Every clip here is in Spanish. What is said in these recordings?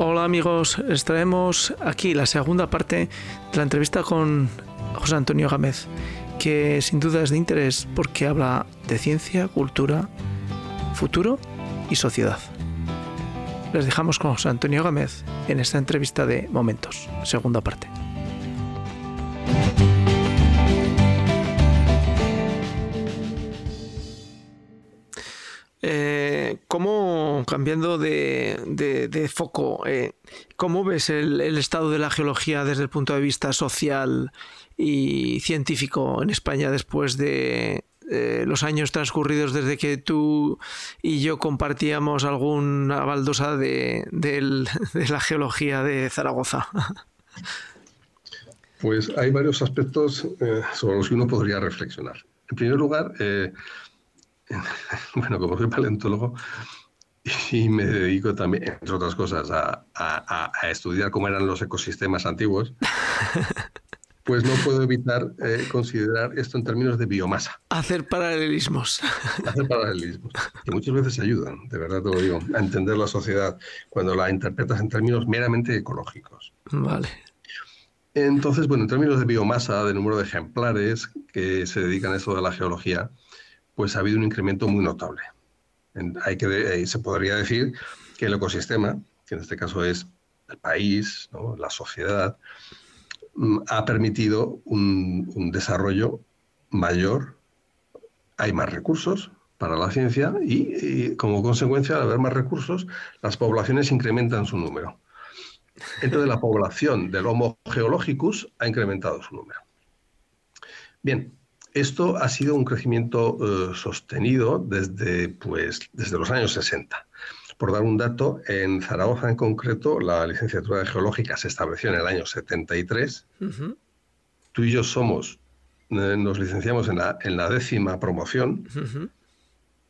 Hola amigos, extraemos aquí la segunda parte de la entrevista con José Antonio Gámez, que sin duda es de interés porque habla de ciencia, cultura, futuro y sociedad. Les dejamos con José Antonio Gámez en esta entrevista de Momentos, segunda parte. Eh, ¿Cómo, cambiando de, foco, eh, cómo ves el, estado de la geología desde el punto de vista social y científico en España después de eh, los años transcurridos desde que tú y yo compartíamos alguna baldosa de, la geología de Zaragoza? Pues hay varios aspectos sobre los que uno podría reflexionar. En primer lugar, bueno, como soy paleontólogo y me dedico también, entre otras cosas, a, estudiar cómo eran los ecosistemas antiguos, pues no puedo evitar eh, considerar esto en términos de biomasa. Hacer paralelismos. Hacer paralelismos, que muchas veces ayudan, de verdad te lo digo, a entender la sociedad cuando la interpretas en términos meramente ecológicos. Vale. Entonces, bueno, en términos de biomasa, de número de ejemplares que se dedican a eso de la geología, pues ha habido un incremento muy notable. Hay que, eh, se podría decir que el ecosistema, que en este caso es el país, la sociedad, mm, ha permitido un, desarrollo mayor, hay más recursos para la ciencia y, como consecuencia de haber más recursos, las poblaciones incrementan su número. Entonces la población del Homo geologicus ha incrementado su número. Bien, esto ha sido un crecimiento eh, sostenido desde, pues, desde los años 60. Por dar un dato, en Zaragoza en concreto, la licenciatura de geológica se estableció en el año 73. Tú y yo somos, eh, nos licenciamos en la, en la décima promoción.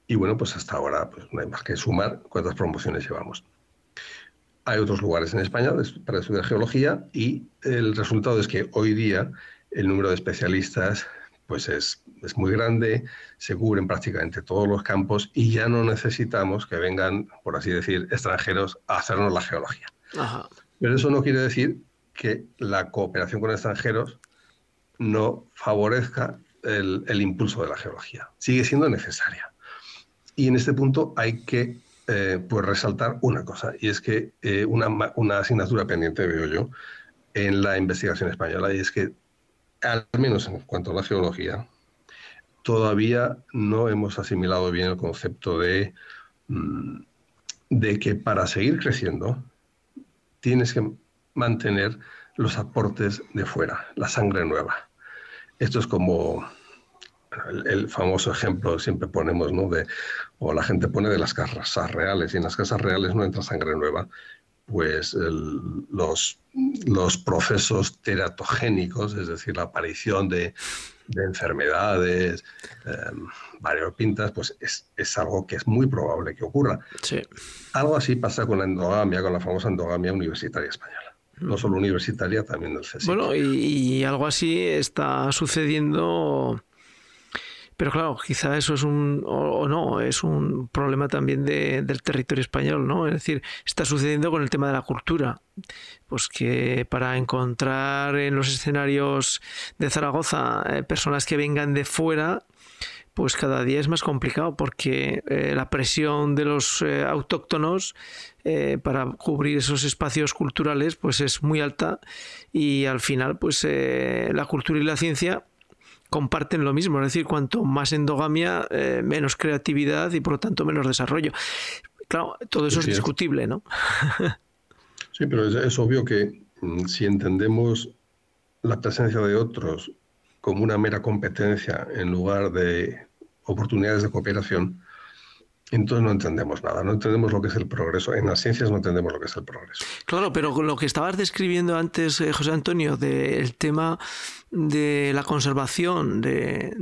Y bueno, pues hasta ahora pues, no hay más que sumar cuántas promociones llevamos. Hay otros lugares en España para estudiar geología y el resultado es que hoy día el número de especialistas pues es, muy grande, se cubren prácticamente todos los campos y ya no necesitamos que vengan, por así decir, extranjeros a hacernos la geología. Pero eso no quiere decir que la cooperación con extranjeros no favorezca el, impulso de la geología. Sigue siendo necesaria. Y en este punto hay que eh, pues resaltar una cosa, y es que eh, una, una asignatura pendiente, veo yo, en la investigación española, y es que al menos en cuanto a la geología, todavía no hemos asimilado bien el concepto de, mm, de que para seguir creciendo tienes que mantener los aportes de fuera, la sangre nueva. Esto es como el, famoso ejemplo que siempre ponemos, ¿no? O la gente pone de las casas reales, y en las casas reales no entra sangre nueva, pues los, los procesos teratogénicos, es decir, la aparición de, enfermedades em, variopintas, pues es, algo que es muy probable que ocurra. Algo así pasa con la endogamia, con la famosa endogamia universitaria española. No mm. solo universitaria, también del CSIC. Bueno, y algo así está sucediendo pero claro, quizá eso es un, o, no, es un problema también del territorio español, ¿no? Es decir, está sucediendo con el tema de la cultura. Pues que para encontrar en los escenarios de Zaragoza eh, personas que vengan de fuera, pues cada día es más complicado porque eh, la presión de los eh, autóctonos para cubrir esos espacios culturales pues es muy alta y al final pues la cultura y la ciencia comparten lo mismo, es decir, cuanto más endogamia, eh, menos creatividad y por lo tanto menos desarrollo. Claro, todo eso es discutible, ¿no? sí, pero es, obvio que mm, si entendemos la presencia de otros como una mera competencia en lugar de oportunidades de cooperación, entonces no entendemos nada, no entendemos lo que es el progreso. En las ciencias no entendemos lo que es el progreso. Claro, pero lo que estabas describiendo antes, eh, José Antonio, del tema de la conservación de,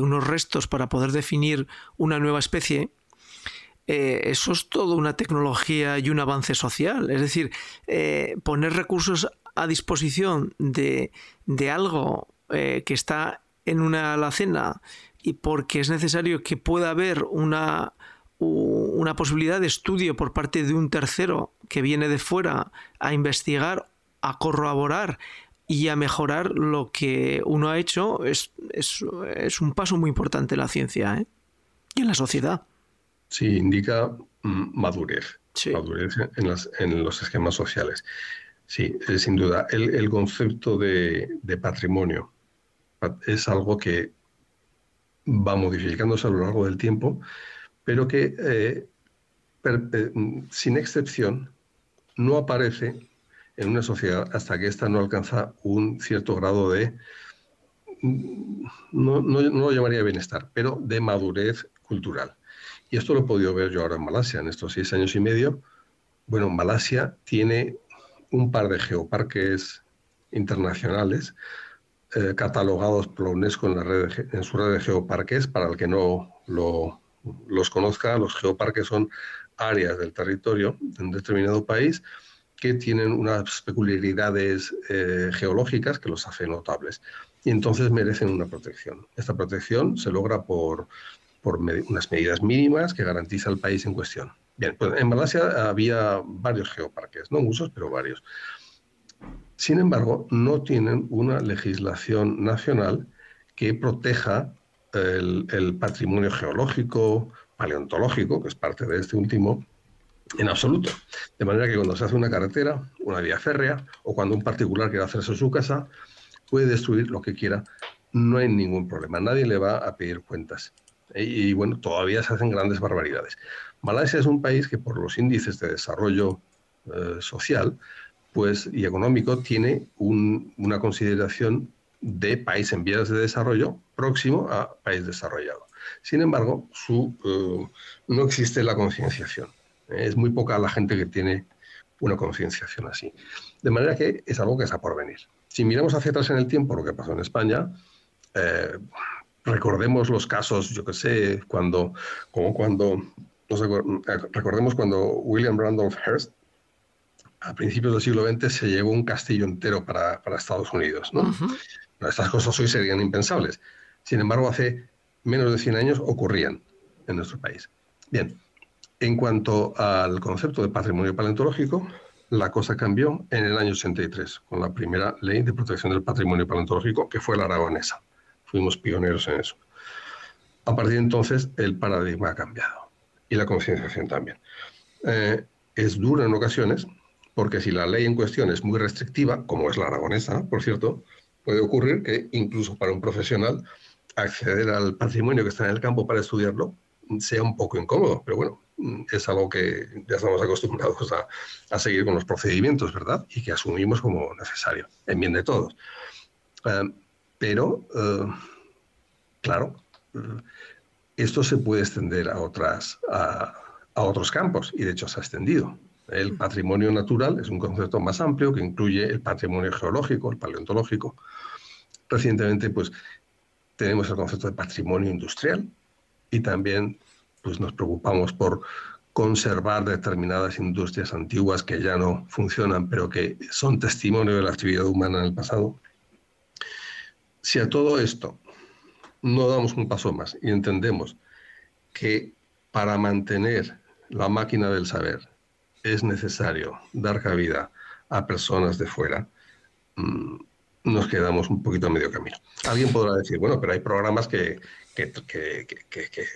unos restos para poder definir una nueva especie, eh, eso es todo una tecnología y un avance social. Es decir, eh, poner recursos a disposición de, algo que está en una alacena y porque es necesario que pueda haber una, una posibilidad de estudio por parte de un tercero que viene de fuera a investigar, a corroborar y a mejorar lo que uno ha hecho, es, es, un paso muy importante en la ciencia ¿eh? y en la sociedad. Sí, indica mm, madurez, madurez en, en, los esquemas sociales. Sí, eh, sin duda. El, concepto de, patrimonio es algo que va modificándose a lo largo del tiempo, pero que eh, eh, sin excepción no aparece en una sociedad hasta que ésta no alcanza un cierto grado de, no, no, lo llamaría bienestar, pero de madurez cultural. Y esto lo he podido ver yo ahora en Malasia, en estos seis años y medio. Bueno, Malasia tiene un par de geoparques internacionales eh, catalogados por la UNESCO en, la red en su red de geoparques. Para el que no los conozca, los geoparques son áreas del territorio de un determinado país que tienen unas peculiaridades eh, geológicas que los hacen notables y entonces merecen una protección. Esta protección se logra por, por unas medidas mínimas que garantiza el país en cuestión. Bien, pues en Malasia había varios geoparques, no muchos, pero varios. Sin embargo, no tienen una legislación nacional que proteja el, patrimonio geológico, paleontológico, que es parte de este último, en absoluto. De manera que cuando se hace una carretera, una vía férrea, o cuando un particular quiere hacerse su casa, puede destruir lo que quiera, no hay ningún problema. Nadie le va a pedir cuentas. Y, bueno, todavía se hacen grandes barbaridades. Malasia es un país que por los índices de desarrollo eh, social pues, y económico tiene una consideración de país en vías de desarrollo próximo a país desarrollado. Sin embargo, eh, no existe la concienciación. Es muy poca la gente que tiene una concienciación así. De manera que es algo que está por venir. Si miramos hacia atrás en el tiempo, lo que pasó en España, eh, recordemos los casos, yo que sé, cuando, como cuando, recordemos cuando William Randolph Hearst, a principios del siglo XX, se llevó un castillo entero para, Estados Unidos. ¿no? Estas cosas hoy serían impensables. Sin embargo, hace menos de 100 años ocurrían en nuestro país. Bien, en cuanto al concepto de patrimonio paleontológico, la cosa cambió en el año 83, con la primera ley de protección del patrimonio paleontológico, que fue la aragonesa. Fuimos pioneros en eso. A partir de entonces, el paradigma ha cambiado y la concienciación también. Eh, es duro en ocasiones, porque si la ley en cuestión es muy restrictiva, como es la aragonesa, por cierto, puede ocurrir que incluso para un profesional acceder al patrimonio que está en el campo para estudiarlo sea un poco incómodo, pero bueno, es algo que ya estamos acostumbrados a, seguir con los procedimientos, ¿verdad? Y que asumimos como necesario, en bien de todos. Eh, pero, eh, claro, eh, esto se puede extender a, otros campos y de hecho se ha extendido. El patrimonio natural es un concepto más amplio que incluye el patrimonio geológico, el paleontológico. Recientemente, pues, tenemos el concepto de patrimonio industrial y también pues nos preocupamos por conservar determinadas industrias antiguas que ya no funcionan, pero que son testimonio de la actividad humana en el pasado. Si a todo esto no damos un paso más y entendemos que para mantener la máquina del saber es necesario dar cabida a personas de fuera, mm, nos quedamos un poquito a medio camino. Alguien podrá decir, bueno, pero hay programas que, que,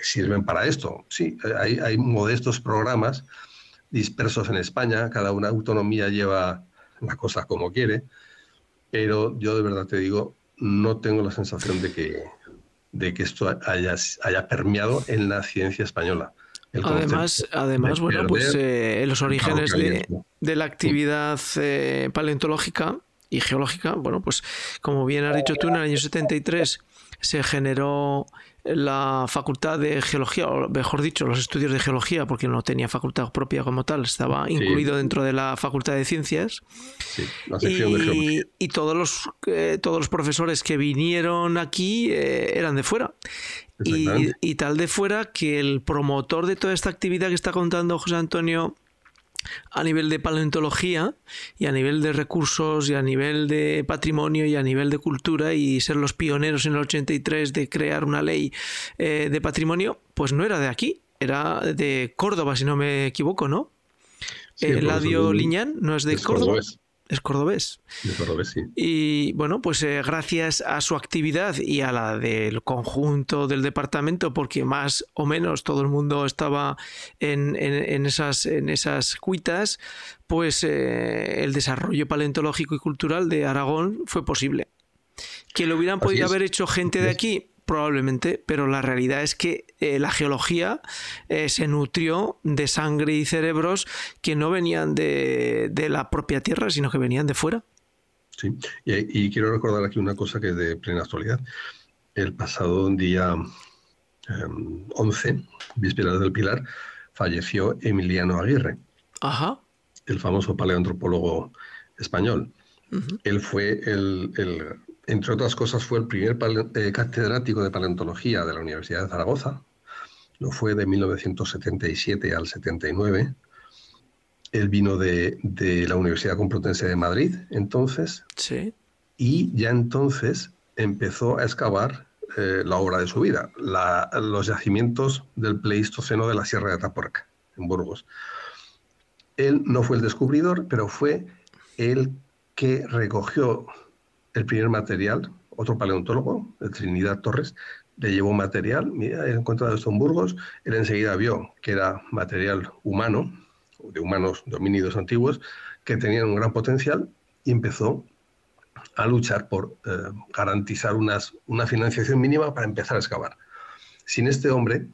sirven para esto. Sí, hay, modestos programas dispersos en España, cada una autonomía lleva la cosa como quiere, pero yo de verdad te digo, no tengo la sensación de que, de que esto haya, haya permeado en la ciencia española. Además, además bueno, pues eh, los orígenes de, de, la actividad eh, paleontológica y geológica, bueno, pues como bien has dicho tú, en el año 73 se generó la facultad de geología, o mejor dicho, los estudios de geología, porque no tenía facultad propia como tal, estaba incluido dentro de la facultad de ciencias. Sí, la sección y, de geología. y todos los, eh, todos los profesores que vinieron aquí eh, eran de fuera. Y, y, tal de fuera que el promotor de toda esta actividad que está contando José Antonio a nivel de paleontología y a nivel de recursos y a nivel de patrimonio y a nivel de cultura y ser los pioneros en el 83 de crear una ley eh, de patrimonio, pues no era de aquí, era de Córdoba, si no me equivoco, ¿no? Eladio Liñán no es de Córdoba. Es cordobés. Es cordobés, sí. Y bueno, pues eh, gracias a su actividad y a la del conjunto del departamento, porque más o menos todo el mundo estaba en, esas, en esas cuitas, pues eh, el desarrollo paleontológico y cultural de Aragón fue posible. Que lo hubieran podido haber hecho gente de aquí, probablemente, pero la realidad es que eh, la geología eh, se nutrió de sangre y cerebros que no venían de, la propia Tierra, sino que venían de fuera. Sí, y, quiero recordar aquí una cosa que es de plena actualidad. El pasado día 11, em, vísperas del Pilar, falleció Emiliano Aguirre, Ajá. el famoso paleoantropólogo español. Él fue el entre otras cosas, fue el primer eh, catedrático de paleontología de la Universidad de Zaragoza. Lo fue de 1977 al 79. Él vino de, la Universidad Complutense de Madrid, entonces. Sí. Y ya entonces empezó a excavar eh, la obra de su vida, los yacimientos del Pleistoceno de la Sierra de Atapuerca, en Burgos. Él no fue el descubridor, pero fue el que recogió el primer material, otro paleontólogo, el Trinidad Torres, le llevó material, mira, he encontrado esto en Burgos, él enseguida vio que era material humano, de humanos dominidos antiguos, que tenían un gran potencial y empezó a luchar por eh, garantizar unas, una financiación mínima para empezar a excavar. Sin este hombre,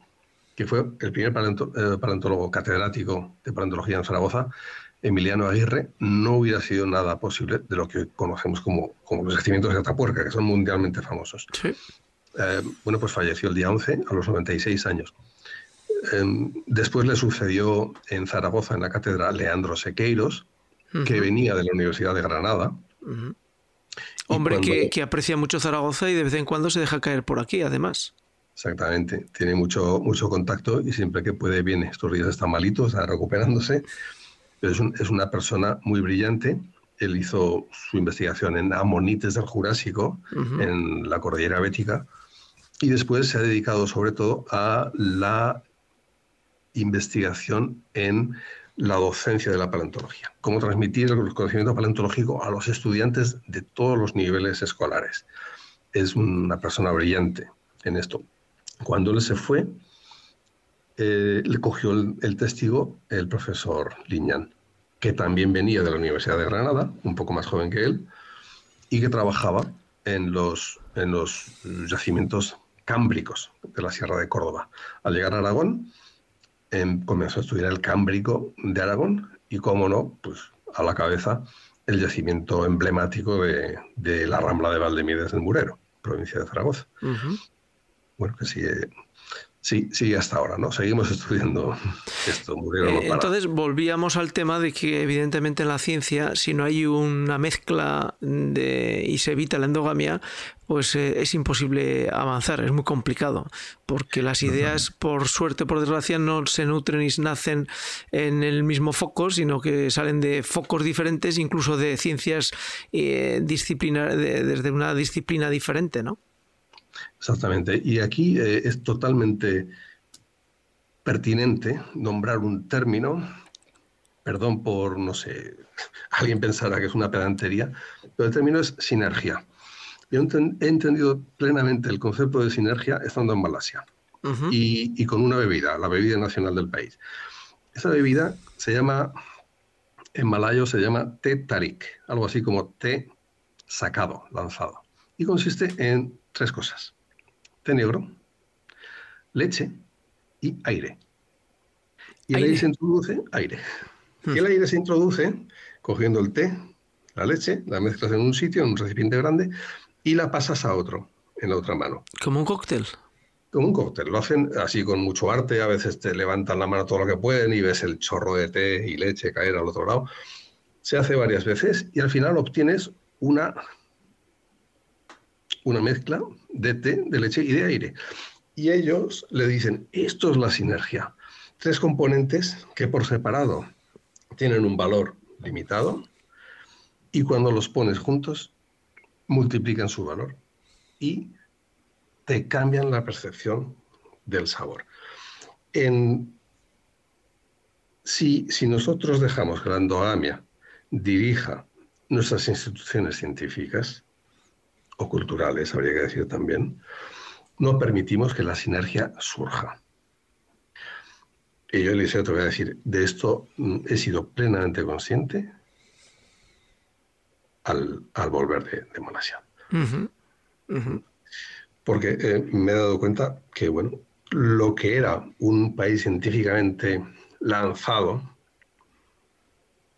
que fue el primer eh, paleontólogo catedrático de paleontología en Zaragoza, Emiliano Aguirre, no hubiera sido nada posible de lo que conocemos como, como los yacimientos de Atapuerca, que son mundialmente famosos. Eh, bueno, pues falleció el día 11 a los 96 años. Em, después le sucedió en Zaragoza, en la cátedra, Leandro Sequeiros, que venía de la Universidad de Granada. Hombre que, que, aprecia mucho Zaragoza y de vez en cuando se deja caer por aquí, además. Exactamente, tiene mucho, mucho contacto y siempre que puede viene. Estos días está malito, está recuperándose pero es, una persona muy brillante. Él hizo su investigación en amonites del Jurásico, en la cordillera bética, y después se ha dedicado sobre todo a la investigación en la docencia de la paleontología, cómo transmitir el conocimiento paleontológico a los estudiantes de todos los niveles escolares. Es una persona brillante en esto. Cuando él se fue, eh, le cogió el, testigo el profesor Liñán, que también venía de la Universidad de Granada, un poco más joven que él, y que trabajaba en los, en los yacimientos cámbricos de la Sierra de Córdoba. Al llegar a Aragón, em, comenzó a estudiar el cámbrico de Aragón y, como no, pues a la cabeza el yacimiento emblemático de, la Rambla de Valdemiedes del Murero, provincia de Zaragoza. Bueno, que sí, Sí, sí, hasta ahora, ¿no? Seguimos estudiando esto. Eh, entonces volvíamos al tema de que evidentemente en la ciencia, si no hay una mezcla de, y se evita la endogamia, pues eh, es imposible avanzar, es muy complicado, porque las ideas, por suerte, por desgracia, no se nutren y nacen en el mismo foco, sino que salen de focos diferentes, incluso de ciencias eh, desde una disciplina diferente, ¿no? Exactamente. Y aquí eh, es totalmente pertinente nombrar un término, perdón por, no sé, alguien pensará que es una pedantería, pero el término es sinergia. Yo he entendido plenamente el concepto de sinergia estando en Malasia y, con una bebida, la bebida nacional del país. Esa bebida se llama, en malayo se llama té tarik, algo así como té sacado, lanzado. Y consiste en tres cosas té negro, leche y aire. Y el aire, se introduce, aire. Y el hmm. aire se introduce cogiendo el té, la leche, la mezclas en un sitio, en un recipiente grande, y la pasas a otro, en la otra mano. Como un cóctel. Como un cóctel. Lo hacen así con mucho arte, a veces te levantan la mano todo lo que pueden y ves el chorro de té y leche caer al otro lado. Se hace varias veces y al final obtienes una una mezcla de té, de leche y de aire. Y ellos le dicen, esto es la sinergia. Tres componentes que por separado tienen un valor limitado y cuando los pones juntos multiplican su valor y te cambian la percepción del sabor. En si, si nosotros dejamos que la endogamia dirija nuestras instituciones científicas o culturales, habría que decir también, no permitimos que la sinergia surja. Y yo, Eliseo, te voy a decir, de esto mm, he sido plenamente consciente al, volver de, de Malasia. Porque eh, me he dado cuenta que, bueno, lo que era un país científicamente lanzado,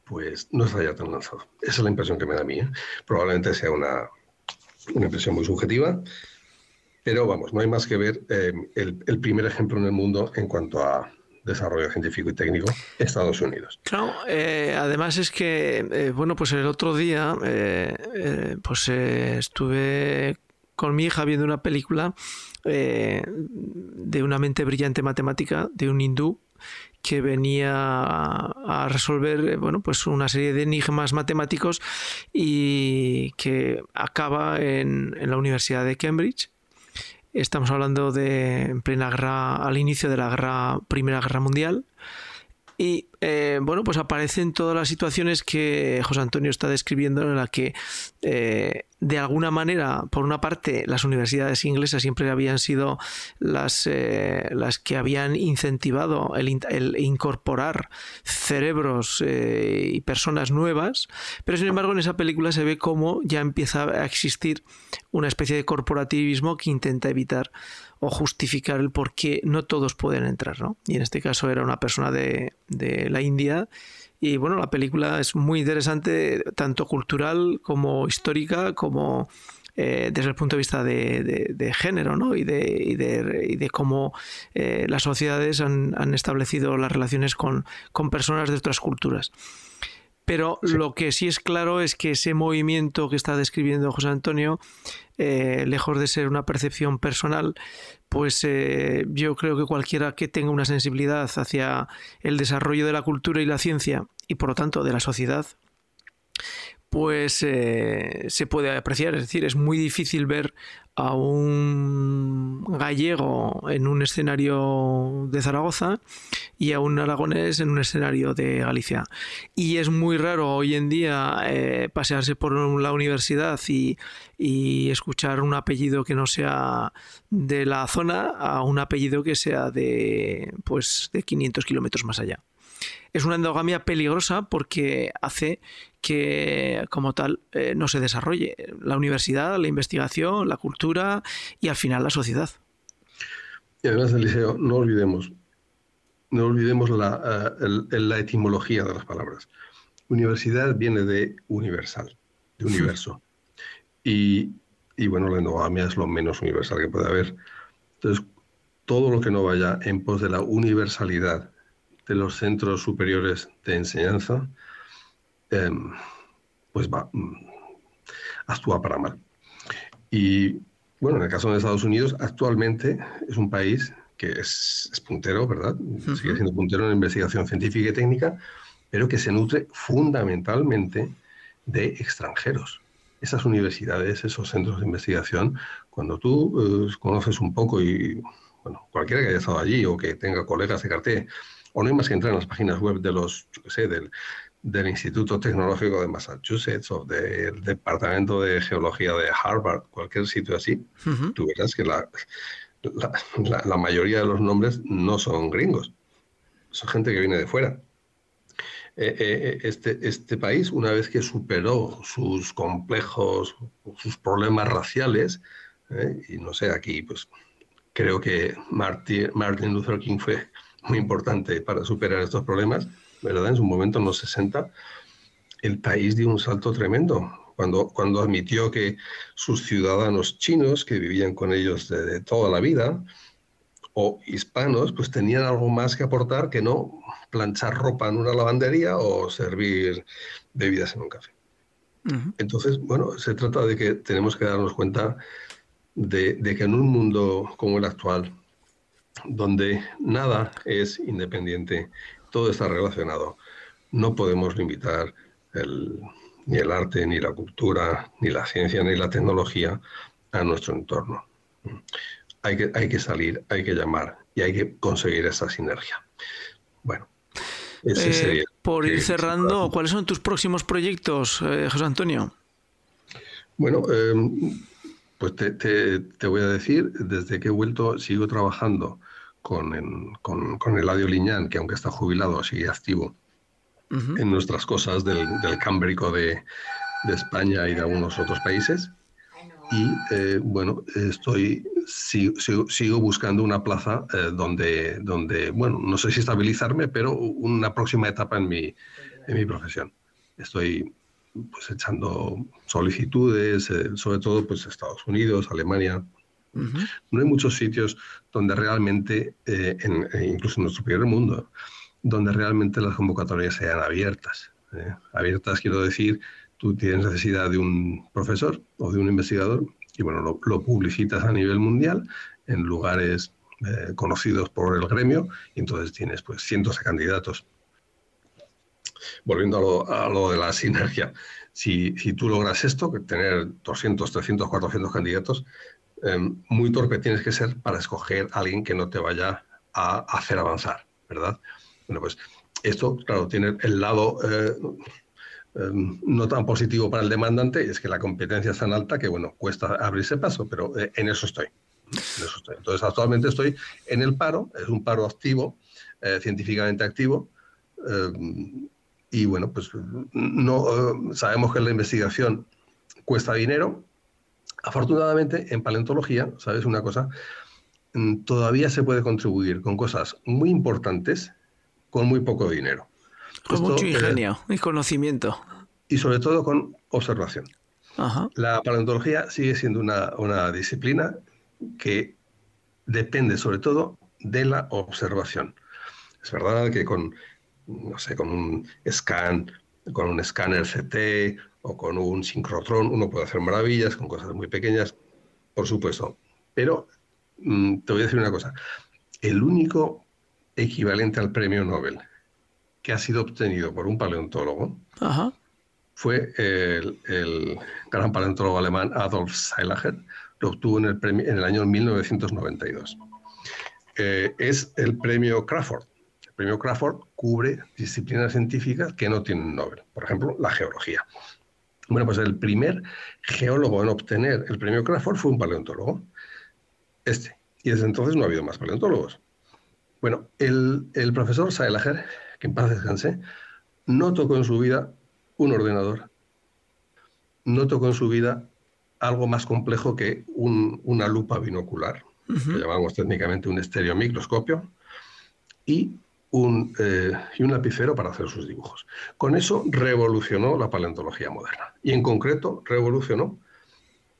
pues no está ya tan lanzado. Esa es la impresión que me da a mí. ¿eh? Probablemente sea una, una impresión muy subjetiva, pero vamos, no hay más que ver eh, el, primer ejemplo en el mundo en cuanto a desarrollo científico y técnico, Estados Unidos. Claro, eh, además es que, eh, bueno, pues el otro día, pues estuve con mi hija viendo una película de una mente brillante matemática de un hindú que venía a, resolver eh, bueno, pues una serie de enigmas matemáticos y que acaba en, en la Universidad de Cambridge. Estamos hablando de en plena guerra, al inicio de la Primera Guerra Mundial. Y eh, bueno, pues aparecen todas las situaciones que José Antonio está describiendo en la que eh, de alguna manera, por una parte, las universidades inglesas siempre habían sido las, eh, las que habían incentivado el, incorporar cerebros y personas nuevas, pero sin embargo en esa película se ve cómo ya empieza a existir una especie de corporativismo que intenta evitar o justificar el por qué no todos pueden entrar, ¿no? Y en este caso era una persona de, la India. Y bueno, la película es muy interesante, tanto cultural como histórica, como eh, desde el punto de vista de, género, ¿no? Y de, y de, cómo eh, las sociedades han, han, establecido las relaciones con, con personas de otras culturas. Pero lo que sí es claro es que ese movimiento que está describiendo José Antonio, eh, lejos de ser una percepción personal, pues eh, yo creo que cualquiera que tenga una sensibilidad hacia el desarrollo de la cultura y la ciencia y por lo tanto de la sociedad, pues eh, se puede apreciar. Es decir, es muy difícil ver a un gallego en un escenario de Zaragoza y a un aragonés en un escenario de Galicia. Y es muy raro hoy en día eh, pasearse por la universidad y, y, escuchar un apellido que no sea de la zona a un apellido que sea de, pues, de 500 kilómetros más allá es una endogamia peligrosa porque hace que como tal eh, no se desarrolle la universidad, la investigación, la cultura y al final la sociedad. Y además, Eliseo, no olvidemos, no olvidemos la, eh, la etimología de las palabras. Universidad viene de universal, de universo. Y, y bueno, la endogamia es lo menos universal que puede haber. Entonces, todo lo que no vaya en pos de la universalidad de los centros superiores de enseñanza, em, pues va, mm, actúa para mal. Y bueno, en el caso de Estados Unidos, actualmente es un país que es, puntero, ¿verdad? Sigue siendo puntero en investigación científica y técnica, pero que se nutre fundamentalmente de extranjeros. Esas universidades, esos centros de investigación, cuando tú eh, conoces un poco y, bueno, cualquiera que haya estado allí o que tenga colegas de cartel o no hay más que entrar en las páginas web de los, yo sé, del, del Instituto Tecnológico de Massachusetts o del Departamento de Geología de Harvard, cualquier sitio así, tú verás que la, la, mayoría de los nombres no son gringos, son gente que viene de fuera. Eh, eh, eh, este, este país, una vez que superó sus complejos, sus problemas raciales, y no sé, aquí pues creo que Martin, Martin Luther King fue muy importante para superar estos problemas, ¿verdad? En su momento, en los 60, el país dio un salto tremendo cuando, cuando admitió que sus ciudadanos chinos, que vivían con ellos de, toda la vida, o hispanos, pues tenían algo más que aportar que no planchar ropa en una lavandería o servir bebidas en un café. Entonces, bueno, se trata de que tenemos que darnos cuenta de, de, que en un mundo como el actual, donde nada es independiente, todo está relacionado. No podemos limitar ni el arte, ni la cultura, ni la ciencia, ni la tecnología a nuestro entorno. Hay que, hay que salir, hay que llamar y hay que conseguir esa sinergia. Bueno. Eh, por ir cerrando, ¿cuáles son tus próximos proyectos, eh, José Antonio? Bueno, em, pues te, voy a decir, desde que he vuelto sigo trabajando con, el con, Eladio Liñán, que aunque está jubilado sigue activo en nuestras cosas del, del Cámbrico de, de España y de algunos otros países. Y eh, bueno, estoy, sigo, buscando una plaza eh, donde, donde, bueno, no sé si estabilizarme, pero una próxima etapa en mi, en mi profesión. Estoy pues echando solicitudes, eh, sobre todo pues Estados Unidos, Alemania. No hay muchos sitios donde realmente, en, incluso en nuestro primer mundo, donde realmente las convocatorias sean abiertas. Abiertas quiero decir tú tienes necesidad de un profesor o de un investigador y bueno, lo, publicitas a nivel mundial en lugares eh, conocidos por el gremio y entonces tienes pues cientos de candidatos. Volviendo a lo, de la sinergia, si, tú logras esto, tener 200, 300, 400 candidatos, em, muy torpe tienes que ser para escoger a alguien que no te vaya a hacer avanzar, ¿verdad? Bueno, pues esto, claro, tiene el lado eh, Em, no tan positivo para el demandante es que la competencia es tan alta que, bueno, cuesta abrirse paso, pero eh, en, eso estoy. Entonces, actualmente estoy en el paro, es un paro activo, eh, científicamente activo, y bueno, pues no eh, sabemos que la investigación cuesta dinero. Afortunadamente, en paleontología, ¿sabes una cosa? Mm, todavía se puede contribuir con cosas muy importantes con muy poco dinero. Con mucho ingenio y conocimiento. Y sobre todo con observación. La paleontología sigue siendo una, disciplina que depende sobre todo de la observación. Es verdad que con, no sé, con un scan, con un escáner CT o con un sincrotrón uno puede hacer maravillas con cosas muy pequeñas, por supuesto. Pero mm, te voy a decir una cosa. El único equivalente al premio Nobel que ha sido obtenido por un paleontólogo fue el, gran paleontólogo alemán Adolf Seilager, lo obtuvo en el, premio, en el año 1992. Eh, es el premio Crawford. El premio Crawford cubre disciplinas científicas que no tienen Nobel, por ejemplo, la geología. Bueno, pues el primer geólogo en obtener el premio Crawford fue un paleontólogo, este, y desde entonces no ha habido más paleontólogos. Bueno, el, el profesor Seilager que en paz descanse, no tocó en su vida un ordenador, no tocó en su vida algo más complejo que una lupa binocular, que llamamos técnicamente un estereomicroscopio, y un, eh, y un lapicero para hacer sus dibujos. Con eso revolucionó la paleontología moderna y en concreto revolucionó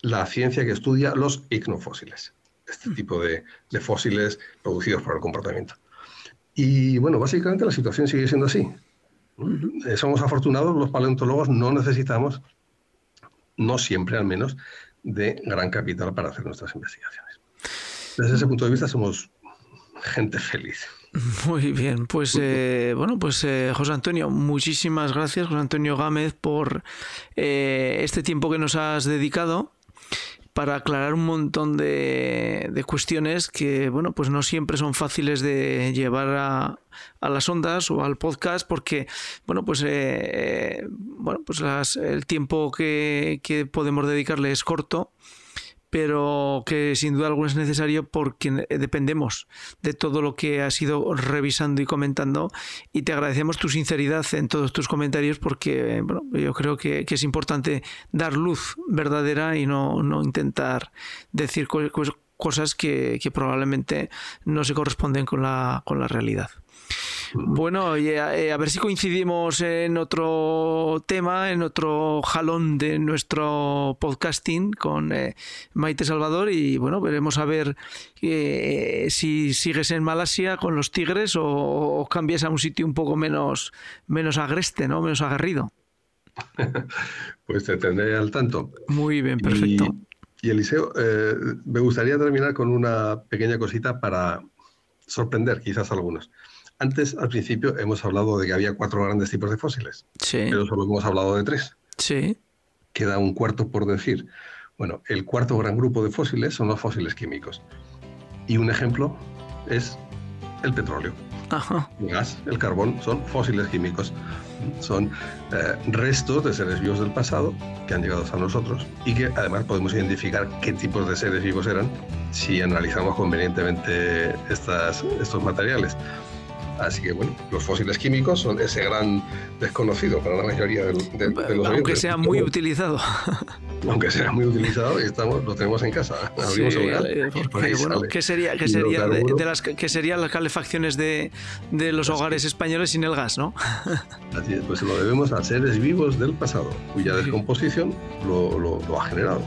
la ciencia que estudia los icnofósiles, este tipo de, de fósiles producidos por el comportamiento. Y bueno, básicamente la situación sigue siendo así. Eh, somos afortunados, los paleontólogos no necesitamos, no siempre al menos, de gran capital para hacer nuestras investigaciones. Desde ese punto de vista somos gente feliz. Muy bien, pues eh, bueno, pues eh, José Antonio, muchísimas gracias, José Antonio Gámez, por este tiempo que nos has dedicado para aclarar un montón de, cuestiones que, bueno, pues no siempre son fáciles de llevar a, las ondas o al podcast porque, bueno, pues, eh, bueno, pues el tiempo que, que podemos dedicarle es corto pero que sin duda alguna es necesario porque dependemos de todo lo que has ido revisando y comentando y te agradecemos tu sinceridad en todos tus comentarios porque bueno, yo creo que, es importante dar luz verdadera y no, no intentar decir cosas que, que, probablemente no se corresponden con la, con la realidad. Bueno, eh, a ver si coincidimos en otro tema, en otro jalón de nuestro podcasting con eh, Maite Salvador y bueno, veremos a ver eh, si sigues en Malasia con los tigres o, cambias a un sitio un poco menos, menos agreste, ¿no? menos agarrido. Pues te tendré al tanto. Muy bien, perfecto. Y, Eliseo, me gustaría terminar con una pequeña cosita para sorprender quizás a algunos. Antes, al principio, hemos hablado de que había cuatro grandes tipos de fósiles. Sí. Pero solo hemos hablado de tres. Sí. Queda un cuarto por decir. Bueno, el cuarto gran grupo de fósiles son los fósiles químicos. Y un ejemplo es el petróleo. El gas, el carbón, son fósiles químicos. Son eh, restos de seres vivos del pasado que han llegado hasta nosotros y que además podemos identificar qué tipos de seres vivos eran si analizamos convenientemente estas, estos materiales. Así que bueno, los fósiles químicos son ese gran desconocido para la mayoría de, los Aunque sea muy utilizado. Aunque sea muy utilizado, estamos, lo tenemos en casa. Abrimos eh, ¿qué sería, qué sería de, las qué serían las calefacciones de, de los hogares españoles sin el gas, no? Así es, pues lo debemos a seres vivos del pasado, cuya descomposición lo, lo, lo ha generado.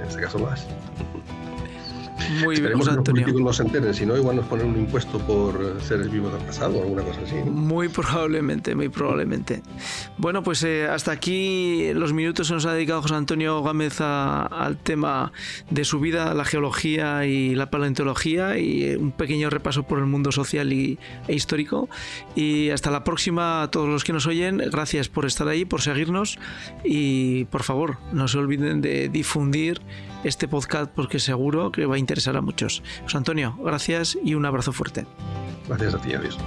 En este caso, gas. Muy bien, Esperemos que los políticos no se enteren, si no, igual nos ponen un impuesto por seres vivos del pasado o alguna cosa así. Muy probablemente, muy probablemente. Bueno, pues eh, hasta aquí los minutos que nos ha dedicado José Antonio Gámez al tema de su vida, la geología y la paleontología y eh, un pequeño repaso por el mundo social y, e histórico. Y hasta la próxima a todos los que nos oyen. Gracias por estar ahí, por seguirnos y por favor, no se olviden de difundir este podcast porque seguro que va a interesar a muchos. José Antonio, gracias y un abrazo fuerte. Gracias a ti, adiós.